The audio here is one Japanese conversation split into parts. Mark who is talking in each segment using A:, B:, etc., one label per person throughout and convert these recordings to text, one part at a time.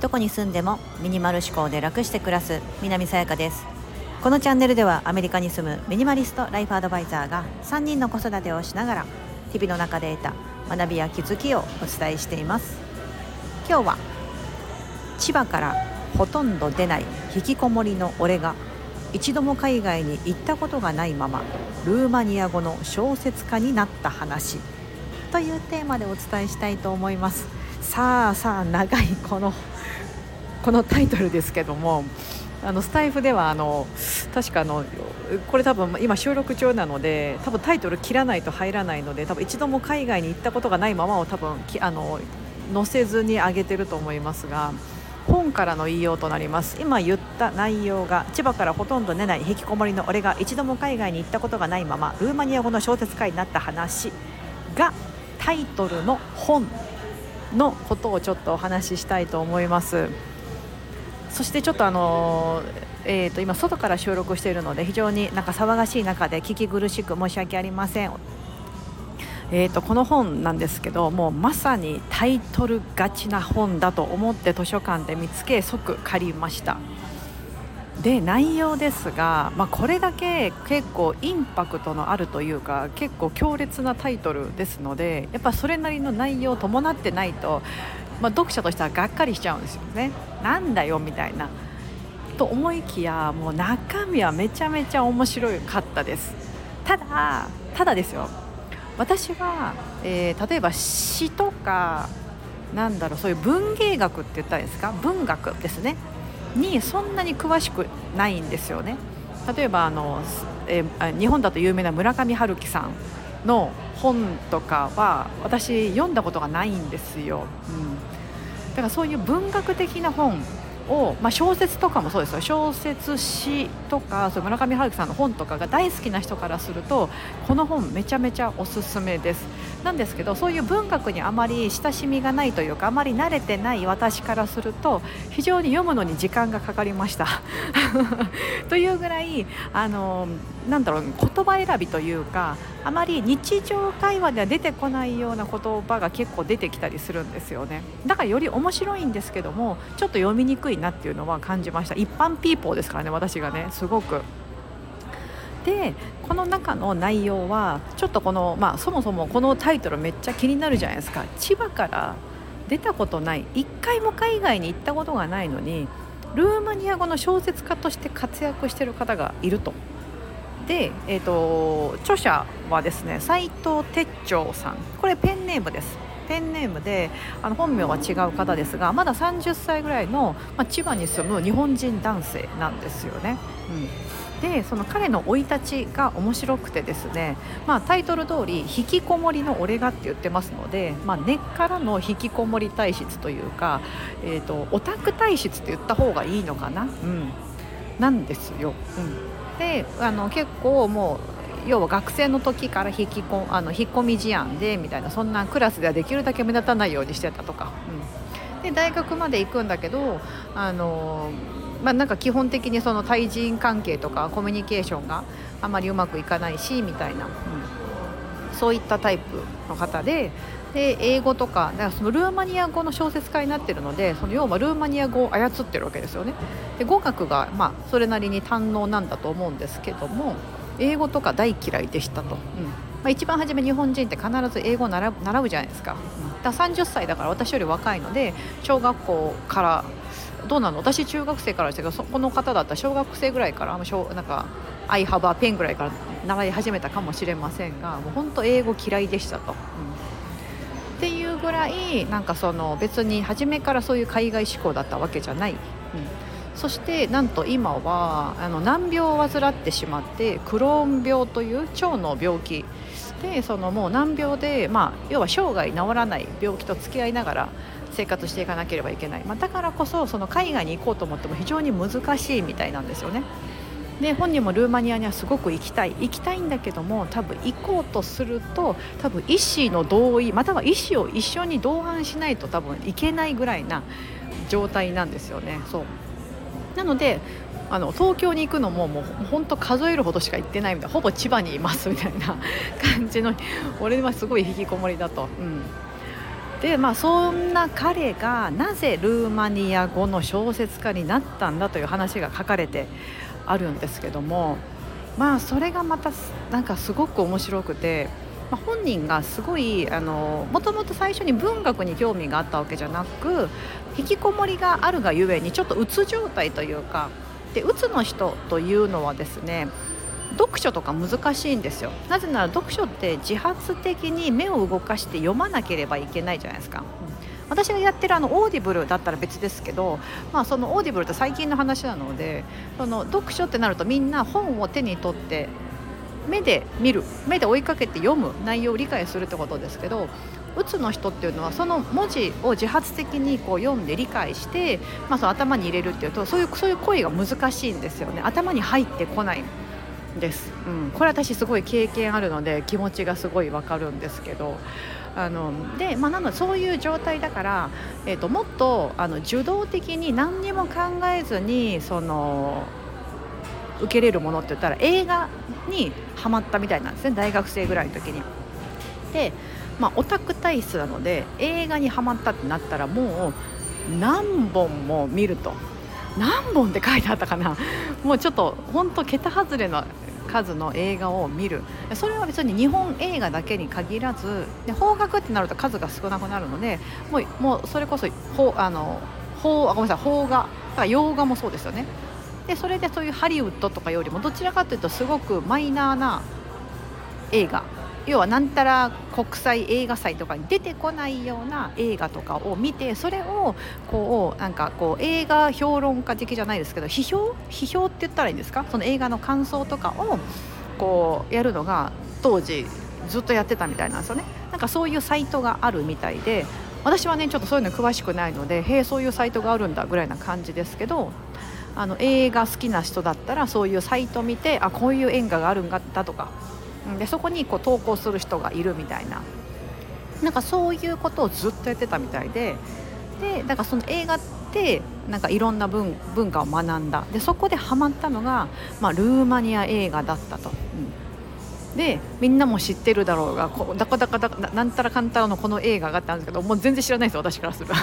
A: どこに住んでもミニマル思考で楽して暮らす南さやかです。このチャンネルではアメリカに住むミニマリストライフアドバイザーが3人の子育てをしながら日々の中で得た学びや気づきをお伝えしています。今日は千葉からほとんど出ない引きこもりの俺が一度も海外に行ったことがないままルーマニア語の小説家になった話。というテーマでお伝えしたいと思います。さあさあ長いこの このタイトルですけどもあのスタイフではあの確かあのこれ多分今収録中なので多分タイトル切らないと入らないので多分一度も海外に行ったことがないままを多分あの載せずに上げてると思いますが本からの引用となります。今言った内容が千葉からほとんど出ない引きこもりの俺が一度も海外に行ったことがないままルーマニア語の小説家になった話がタイトルの本のことをちょっとお話ししたいと思います。そしてちょっとあのえー、と今外から収録しているので非常になんか騒がしい中で聞き苦しく申し訳ありません。えーと、この本なんですけどもうまさにタイトルがちな本だと思って図書館で見つけ即借りました。で内容ですが、まあ、これだけ結構インパクトのあるというか結構強烈なタイトルですのでやっぱそれなりの内容を伴ってないと、まあ、読者としてはがっかりしちゃうんですよね。なんだよみたいな。と思いきやもう中身はめちゃめちゃ面白かったです。ただただですよ。私は、えー、例えば詩とかなんだろうそういう文芸学って言ったらいいですか？文学ですね。にそんなに詳しくないんですよね。例えばあの、えー、日本だと有名な村上春樹さんの本とかは私読んだことがないんですよ、うん、だからそういう文学的な本を、まあ、小説とかもそうですよ。小説詩とかそ村上春樹さんの本とかが大好きな人からするとこの本めちゃめちゃおすすめです。なんですけどそういう文学にあまり親しみがないというかあまり慣れてない私からすると非常に読むのに時間がかかりました。というぐらいあのなんだろう言葉選びというかあまり日常会話では出てこないような言葉が結構出てきたりするんですよねだからより面白いんですけどもちょっと読みにくいなっていうのは感じました一般ピーポーですからね私がねすごく。でこの中の内容はちょっとこの、まあ、そもそもこのタイトルめっちゃ気になるじゃないですか千葉から出たことない1回も海外に行ったことがないのにルーマニア語の小説家として活躍してる方がいると。で、えーと、著者はですね斉藤哲長さん。これペンネームです。ペンネームであの本名は違う方ですがまだ30歳ぐらいの、まあ、千葉に住む日本人男性なんですよね。うん、でその彼の生い立ちが面白くてですね、まあ、タイトル通り「引きこもりの俺が」って言ってますので、まあ、根っからの引きこもり体質というか、えーと、オタク体質って言った方がいいのかな、うん、なんですよ。うん、であの結構もう要は学生の時から引きこあの引っ込み思案でみたいなそんなクラスではできるだけ目立たないようにしてたとか、うん、で大学まで行くんだけどあの、まあ、なんか基本的にその対人関係とかコミュニケーションがあまりうまくいかないしみたいな、うん、そういったタイプの方でで英語とかだからそのルーマニア語の小説家になってるのでその要はルーマニア語を操ってるわけですよね。で語学がまあそれなりに堪能なんだと思うんですけども英語とか大嫌いでしたと、うん。まあ、一番初め日本人って必ず英語を習うじゃないですか,、うん、だ30歳だから私より若いので小学校からどうなの？私中学生からですけどそこの方だったら小学生ぐらいからなんか「アイハバーペン」ぐらいから習い始めたかもしれませんがもう本当英語嫌いでしたと。うん。いうぐらいなんかその別に初めからそういう海外志向だったわけじゃない、うん、そしてなんと今はあの難病を患ってしまってクローン病という腸の病気でそのもう難病で、まあ、要は生涯治らない病気と付き合いながら生活していかなければいけない、まあ、だからこそその海外に行こうと思っても非常に難しいみたいなんですよね。で本人もルーマニアにはすごく行きたい行きたいんだけども多分行こうとすると多分医師の同意または医師を一緒に同伴しないと多分行けないぐらいな状態なんですよね。そうなので
B: あの東京に行くのももう本当数えるほどしか行ってないみたいなほぼ千葉にいますみたいな 感じの俺はすごい引きこもりだと。うんでまあそんな彼がなぜルーマニア語の小説家になったんだという話が書かれてあるんですけどもまあそれがまたなんかすごく面白くて、まあ、本人がすごいあのもともと最初に文学に興味があったわけじゃなく引きこもりがあるがゆえにちょっとうつ状態というかでうつの人というのはですね読書とか難しいんですよ。なぜなら読書って自発的に目を動かして読まなければいけないじゃないですか、うん、私がやってるあの Audible だったら別ですけど、まあ、その Audible って最近の話なのでその読書ってなるとみんな本を手に取って目で見る目で追いかけて読む内容を理解するってことですけどうつの人っていうのはその文字を自発的にこう読んで理解して、まあ、その頭に入れるっていうとそういうそういう行為が難しいんですよね。頭に入ってこないんです、うん、これ私すごい経験あるので気持ちがすごいわかるんですけど。あので、まあ、なのでそういう状態だから、えーと、もっとあの受動的に何にも考えずにその受けれるものって言ったら映画にはまったみたいなんですね大学生ぐらいの時に。で、まあ、オタク体質なので映画にはまったってなったらもう何本も見ると何本って書いてあったかなもうちょっと本当桁外れの数の映画を見る。それは別に日本映画だけに限らずで方角ってなると数が少なくなるのでもうもうそれこそ方あの邦あごめんなさい邦画だから洋画もそうですよね。でそれでそういうハリウッドとかよりもどちらかというとすごくマイナーな映画。要はなんたら国際映画祭とかに出てこないような映画とかを見てそれをこうなんかこう映画評論家的じゃないですけど批評？批評って言ったらいいんですか？その映画の感想とかをこうやるのが当時ずっとやってたみたいなんですよね。なんかそういうサイトがあるみたいで私はねちょっとそういうの詳しくないのでへえそういうサイトがあるんだぐらいな感じですけどあの映画好きな人だったらそういうサイト見てあこういう映画があるんだとかでそこにこう投稿する人がいるみたいななんかそういうことをずっとやってたみたいででだからその映画ってなんかいろんな文化を学んだでそこでハマったのが、まあ、ルーマニア映画だったと。でみんなも知ってるだろうがこうだかだかだかなんたらかんたらのこの映画があったんですけどもう全然知らないですよ私からすると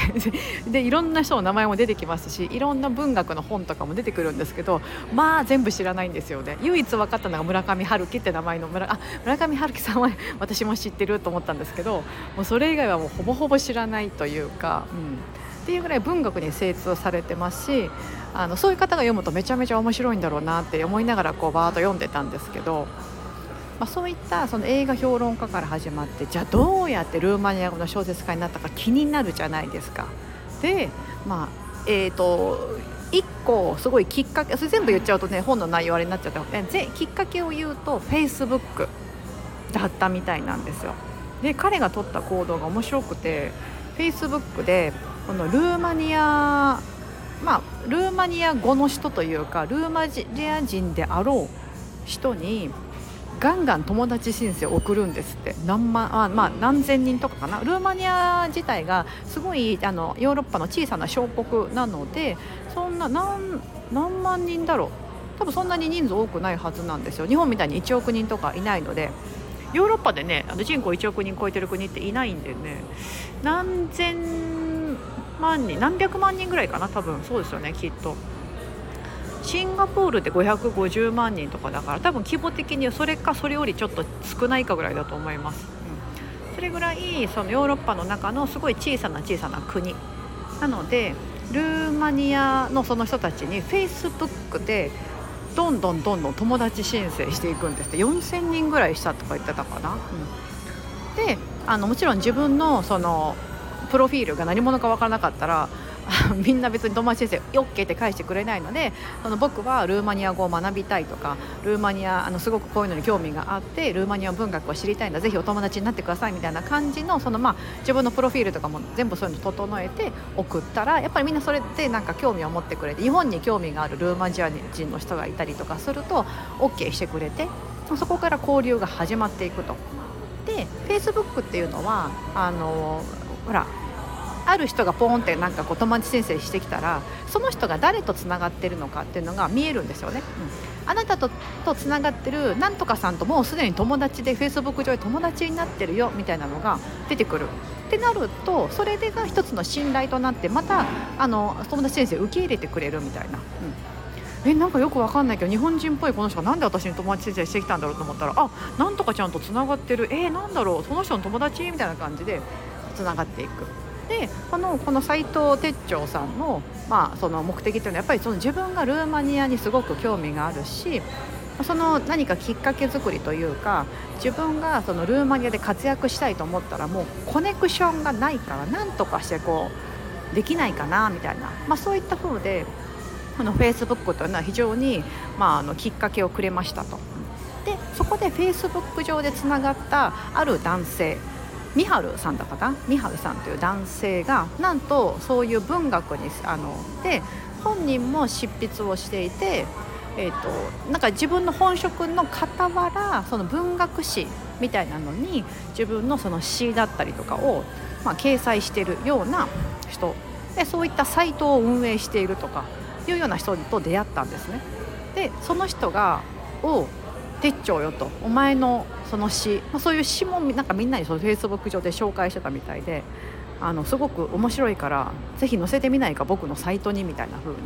B: でいろんな人の名前も出てきますしいろんな文学の本とかも出てくるんですけどまあ全部知らないんですよね唯一分かったのが村上春樹って名前の村あ村上春樹さんは 私も知ってると思ったんですけどもうそれ以外はもうほぼほぼ知らないというか、うん、っていうぐらい文学に精通されてますしあのそういう方が読むとめちゃめちゃ面白いんだろうなって思いながらこうバーッと読んでたんですけど。まあ、そういったその映画評論家から始まってじゃあどうやってルーマニア語の小説家になったか気になるじゃないですか。でまあえーと、1個すごいきっかけそれ全部言っちゃうとね本の内容あれになっちゃったのできっかけを言うとフェイスブックだったみたいなんですよ。で彼が取った行動が面白くてフェイスブックでこのルーマニアまあルーマニア語の人というかルーマニア人であろう人にガンガン友達申請を送るんですって。何万あ、まあ、何千人とかかな。ルーマニア自体がすごいあのヨーロッパの小さな小国なのでそんな何何万人だろう。多分そんなに人数多くないはずなんですよ。日本みたいに1億人とかいないので。ヨーロッパでねあの人口1億人超えてる国っていないんでね。何千万人何百万人ぐらいかな。多分そうですよねきっと。シンガポールって550万人とかだから多分規模的にそれかそれよりちょっと少ないかぐらいだと思います、うん、それぐらいそのヨーロッパの中のすごい小さな小さな国。なのでルーマニアのその人たちにフェイスブックでどんどんどんどん友達申請していくんですって。4000人ぐらいしたとか言ってたかな、うん、であのもちろん自分のそのプロフィールが何者か分からなかったら みんな別に友達先生 OK って返してくれないのでその僕はルーマニア語を学びたいとかルーマニアあのすごくこういうのに興味があってルーマニア文学を知りたいんだぜひお友達になってくださいみたいな感じのその、まあ、自分のプロフィールとかも全部そういうの整えて送ったらやっぱりみんなそれでなんか興味を持ってくれて日本に興味があるルーマニア人の人がいたりとかすると OK してくれてそこから交流が始まっていくと。で Facebook っていうのはあのほらある人がポーンってなんかこう友達申請してきたらその人が誰とつながってるのかっていうのが見えるんですよね、うん、あなたととつながってるなんとかさんともうすでに友達でフェイスブック上で友達になってるよみたいなのが出てくる。ってなるとそれでが一つの信頼となってまたあの友達先生受け入れてくれるみたいな。うん。えなんかよくわかんないけど日本人っぽいこの人がなんで私に友達申請してきたんだろうと思ったらあなんとかちゃんとつながってる。えー、なんだろうその人の友達？みたいな感じでつながっていく。でこのこの斉藤哲長さんの,、まあその目的っていうのはやっぱりその自分がルーマニアにすごく興味があるしその何かきっかけ作りというか自分がそのルーマニアで活躍したいと思ったらもうコネクションがないからなんとかしてこうできないかなみたいな、まあ、そういった風でこのフェイスブックというのは非常に、まあ、あのきっかけをくれましたと。でそこでフェイスブック上でつながったある男性ミハルさんだかな？ミハルさんという男性がなんとそういう文学にあので本人も執筆をしていて、えーと、なんか自分の本職の傍らその文学誌みたいなのに自分のその詩だったりとかを、まあ、掲載しているような人でそういったサイトを運営しているとかいうような人と出会ったんですね。でその人が「おてっちょよ」と「お前のその詩、まあ、そういう詩もなんかみんなにそのフェイスブック上で紹介してたみたいであのすごく面白いからぜひ載せてみないか僕のサイトにみたいな風に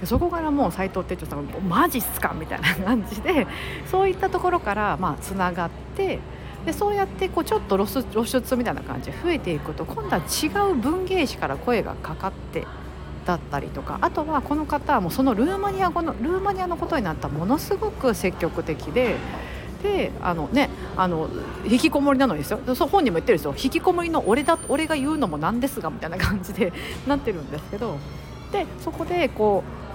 B: で。そこからもう斎藤哲さんが「マジっすか?」みたいな感じでそういったところからまあつながってでそうやってこうちょっと露出みたいな感じで増えていくと今度は違う文芸誌から声がかかってだったりとかあとはこの方はもうそのルーマニア語のルーマニアのことになったものすごく積極的で。であのねあの引きこもりなのにですよそ本人も言ってるんですよ引きこもりの俺だ俺が言うのもなんですがみたいな感じでなってるんですけどでそこでこう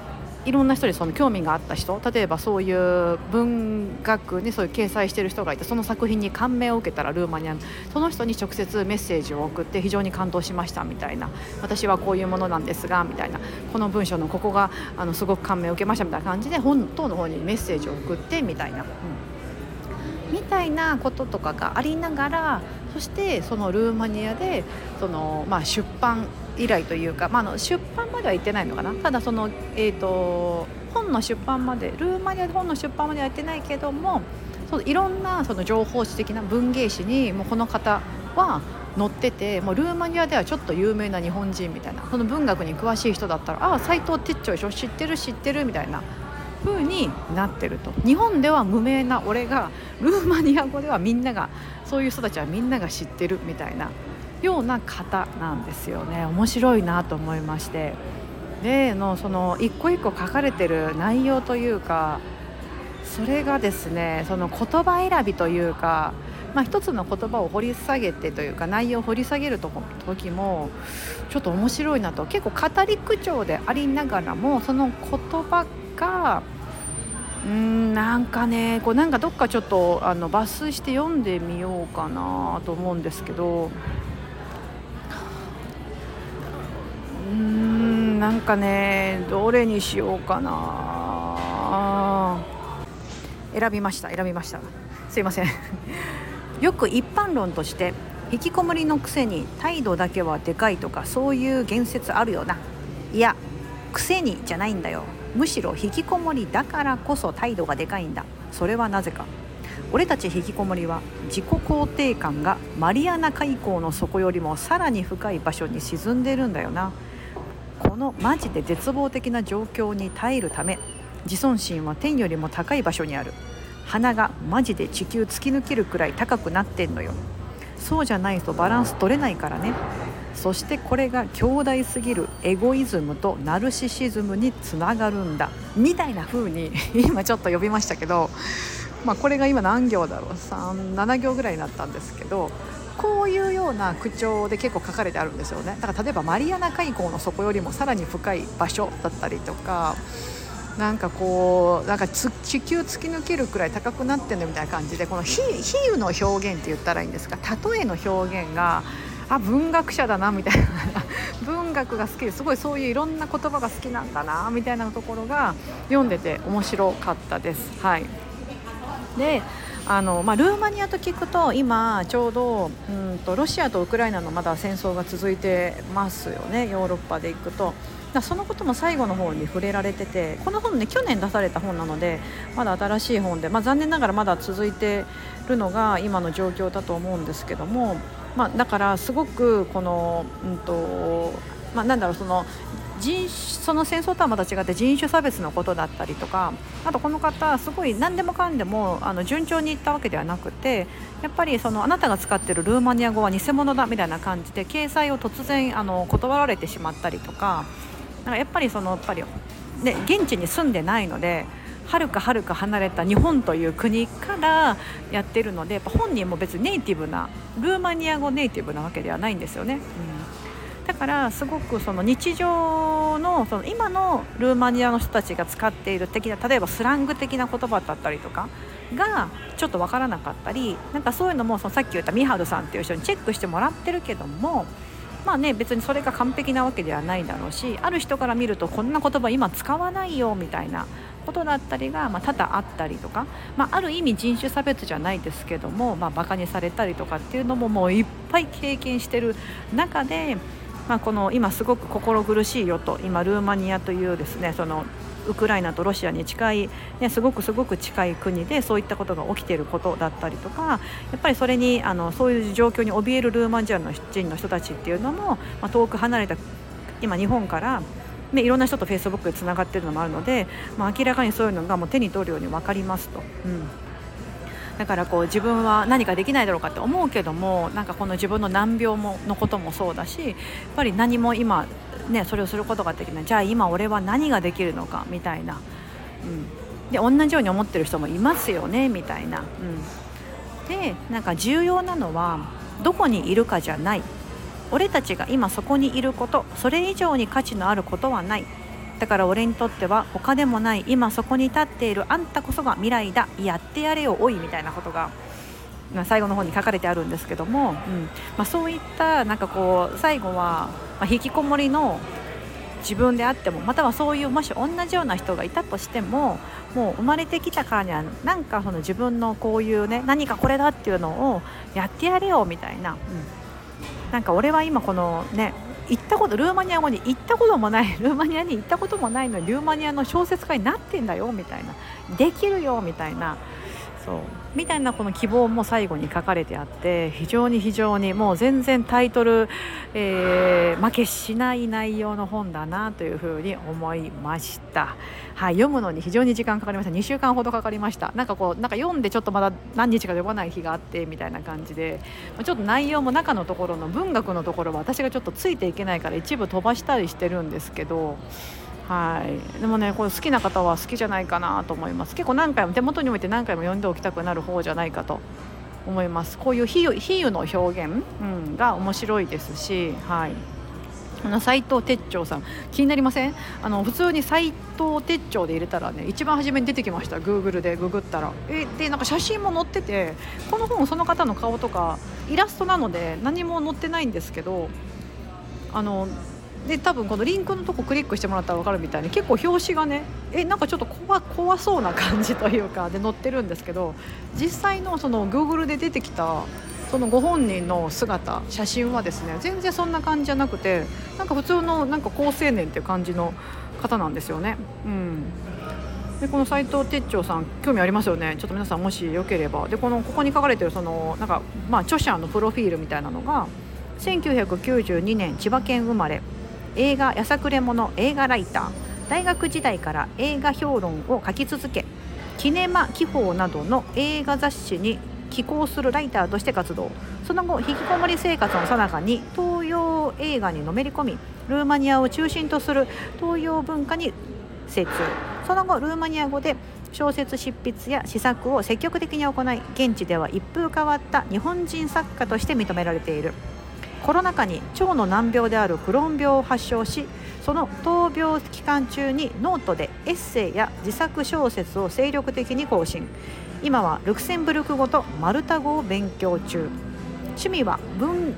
B: いろんな人にその興味があった人例えばそういう文学にそういう掲載してる人がいてその作品に感銘を受けたらルーマニアのその人に直接メッセージを送って非常に感動しましたみたいな私はこういうものなんですがみたいなこの文章のここがあのすごく感銘を受けましたみたいな感じで本当の方にメッセージを送ってみたいな。うんみたいなこととかがありながらそしてそのルーマニアでその、まあ、出版以来というか、まあ、の出版までは行ってないのかな？ただその、えーと、本の出版までルーマニアで本の出版までは行ってないけどもそいろんなその情報誌的な文芸誌にもうこの方は載っててもうルーマニアではちょっと有名な日本人みたいなその文学に詳しい人だったら「ああ斎藤哲長でしょ？知ってる知ってる」みたいな風になってると。日本では無名な俺がルーマニア語ではみんながそういう人たちはみんなが知ってるみたいなような方なんですよね。面白いなと思いまして。でのその一個一個書かれてる内容というかそれがですねその言葉選びというか、まあ、一つの言葉を掘り下げてというか内容を掘り下げる時もちょっと面白いなと。結構語り口調でありながらもその言葉がうんなんかねこうなんかどっかちょっとあの抜粋して読んでみようかなと思うんですけどうんなんかねどれにしようかな。選びました選びました。すいません。よく一般論として引きこもりのくせに態度だけはでかいとかそういう言説あるよな。いやくせにじゃないんだよ。むしろ引きこもりだからこそ態度がでかいんだ。それはなぜか。俺たち引きこもりは自己肯定感がマリアナ海溝の底よりもさらに深い場所に沈んでるんだよな。このマジで絶望的な状況に耐えるため自尊心は天よりも高い場所にある。鼻がマジで地球突き抜けるくらい高くなってんのよ。そうじゃないとバランス取れないからね。そしてこれが強大すぎるエゴイズムとナルシシズムにつながるんだみたいな風に今ちょっと呼びましたけど、まあ、これが今何行だろう？37行ぐらいになったんですけどこういうような口調で結構書かれてあるんですよね。だから例えばマリアナ海溝の底よりもさらに深い場所だったりとかなんかこうなんか地球突き抜けるくらい高くなってるみたいな感じでこの比喩の表現って言ったらいいんですか例えの表現があ文学者だなみたいな文学が好きですごいそういういろんな言葉が好きなんだなみたいなところが読んでて面白かったです。はいであの、まあ、ルーマニアと聞くと今ちょうどうんとロシアとウクライナのまだ戦争が続いてますよねヨーロッパで行くと。そのことも最後の方に触れられててこの本ね去年出された本なのでまだ新しい本で、まあ、残念ながらまだ続いているのが今の状況だと思うんですけども、まあ、だからすごくこの、うんとまあ、なんだろうその人その戦争とはまた違って人種差別のことだったりとかあとこの方すごい何でもかんでもあの順調にいったわけではなくてやっぱりそのあなたが使ってるルーマニア語は偽物だみたいな感じで掲載を突然あの断られてしまったりとかなんかやっぱりそのやっぱり、ね、現地に住んでないのではるかはるか離れた日本という国からやってるのでやっぱ本人も別にネイティブなルーマニア語ネイティブなわけではないんですよね。うんだからすごくその日常のその今のルーマニアの人たちが使っている的な例えばスラング的な言葉だったりとかがちょっと分からなかったりなんかそういうのもそのさっき言ったミハルさんっていう人にチェックしてもらってるけどもまあね別にそれが完璧なわけではないだろうしある人から見るとこんな言葉今使わないよみたいなことだったりが、まあ、多々あったりとか、まあ、ある意味人種差別じゃないですけども、まあ、バカにされたりとかっていうのももういっぱい経験してる中でまあ、この今すごく心苦しいよと今ルーマニアというですねそのウクライナとロシアに近い、ね、すごくすごく近い国でそういったことが起きていることだったりとかやっぱりそれにあのそういう状況に怯えるルーマニアの人の人たちっていうのも、まあ、遠く離れた今日本からね、いろんな人とフェイスブックでつながっているのもあるので、まあ、明らかにそういうのがもう手に取るように分かりますと。うん。だからこう自分は何かできないだろうかって思うけどもなんかこの自分の難病ものこともそうだしやっぱり何も今、ね、それをすることができない。じゃあ今俺は何ができるのかみたいな、うん、で同じように思ってる人もいますよねみたいな、うん、でなんか重要なのはどこにいるかじゃない。俺たちが今そこにいることそれ以上に価値のあることはない。だから俺にとっては他でもない。今そこに立っているあんたこそが未来だ。やってやれよおいみたいなことが最後の方に書かれてあるんですけども、うん。まあ、そういったなんかこう最後は、ま引きこもりの自分であってもまたはそういうもし同じような人がいたとしてももう生まれてきたからにはなんかその自分のこういうね何かこれだっていうのをやってやれよみたいな、うん、なんか俺は今このね行ったことルーマニア語に行ったこともない ルーマニアに行ったこともないのにルーマニアの小説家になってんだよみたいな。できるよみたいな。そう。みたいなこの希望も最後に書かれてあって非常に非常にもう全然タイトル、えー、負けしない内容の本だなというふうに思いました、はい、読むのに非常に時間かかりました。2週間ほどかかりました。なんかこうなんか読んでちょっとまだ何日か読まない日があってみたいな感じでちょっと内容も中のところの文学のところは私がちょっとついていけないから一部飛ばしたりしてるんですけどはい。でもねこれ好きな方は好きじゃないかなと思います。結構何回も手元に置いて何回も読んでおきたくなる方じゃないかと思います。こういう比喩の表現、うん、が面白いですしはい。あの斉藤哲長さん。気になりません？あの普通に斉藤哲長で入れたらね一番初めに出てきました。グーグルでググったら。えでなんか写真も載っててこの本その方の顔とかイラストなので何も載ってないんですけどあので多分このリンクのとこクリックしてもらったら分かるみたいに結構表紙がねえなんかちょっと怖怖そうな感じというかで載ってるんですけど実際のその Google で出てきたそのご本人の姿写真はですね全然そんな感じじゃなくてなんか普通のなんか高青年っていう感じの方なんですよね。うん。でこの斉藤哲長さん興味ありますよね。ちょっと皆さんもしよければ。でこのここに書かれてるそのなんか、まあ、著者のプロフィールみたいなのが1992年千葉県生まれ。映画やさくれ者映画ライター。大学時代から映画評論を書き続けキネマ紀報などの映画雑誌に寄稿するライターとして活動。その後引きこもり生活のさなかに東洋映画にのめり込みルーマニアを中心とする東洋文化に精通。その後ルーマニア語で小説執筆や試作を積極的に行い現地では一風変わった日本人作家として認められている。コロナ禍に腸の難病であるクローン病を発症しその闘病期間中にノートでエッセイや自作小説を精力的に更新。今はルクセンブルク語とマルタ語を勉強中。趣味は文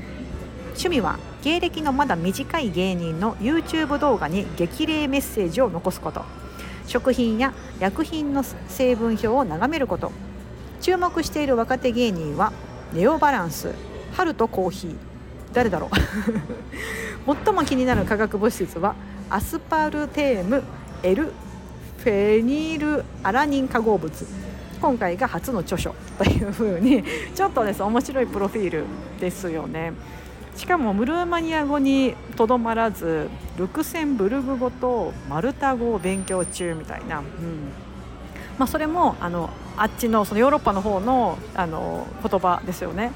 B: 趣味は芸歴のまだ短い芸人の YouTube 動画に激励メッセージを残すこと。食品や薬品の成分表を眺めること。
A: 注目している若手芸人はネオバランス春とコーヒー。誰だろう。最も気になる化学物質はアスパルテーム L フェニルアラニン化合物。今回が初の著書。というふうにちょっとです面白いプロフィールですよね。しかもムルーマニア語にとどまらずルクセンブルグ語とマルタ語を勉強中みたいな、うん。まあ、それもあのあっちのそのヨーロッパの方のあの言葉ですよね。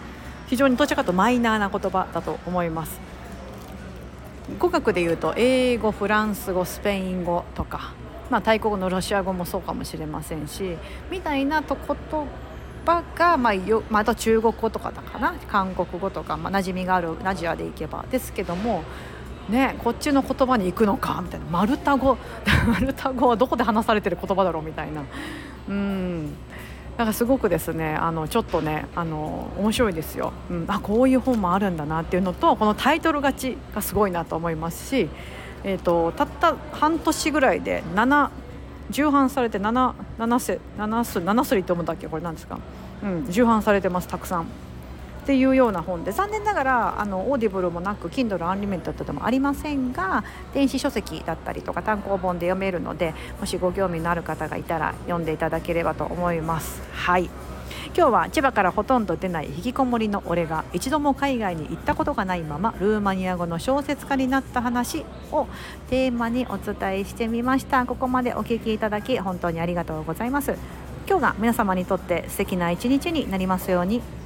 A: 非常にどちらかとマイナーな言葉だと思います。語学でいうと英語フランス語スペイン語とか、まあ、タイ語のロシア語もそうかもしれませんしみたいなと言葉が、まあよまあ、あと中国語とかだかな韓国語とか、まあ、馴染みがあるアジアでいけば。ですけどもね、こっちの言葉に行くのかみたいな。マルタ語マルタ語はどこで話されてる言葉だろうみたいな。うん。だからすごくですねあのちょっとねあの面白いですよ、うん、あこういう本もあるんだなっていうのとこのタイトル価値がすごいなと思いますし、えーと、たった半年ぐらいで7重版されて7 7世7す7すりって読むんだっけ？これなんですか、うん、重版されてますたくさん。っていうような本で残念ながらあの Audible もなく Kindle Unlimited でもありませんが電子書籍だったりとか単行本で読めるのでもしご興味のある方がいたら読んでいただければと思います。はい。今日は千葉からほとんど出ない引きこもりの俺が一度も海外に行ったことがないままルーマニア語の小説家になった話をテーマにお伝えしてみました。ここまでお聞きいただき本当にありがとうございます。今日が皆様にとって素敵な一日になりますように。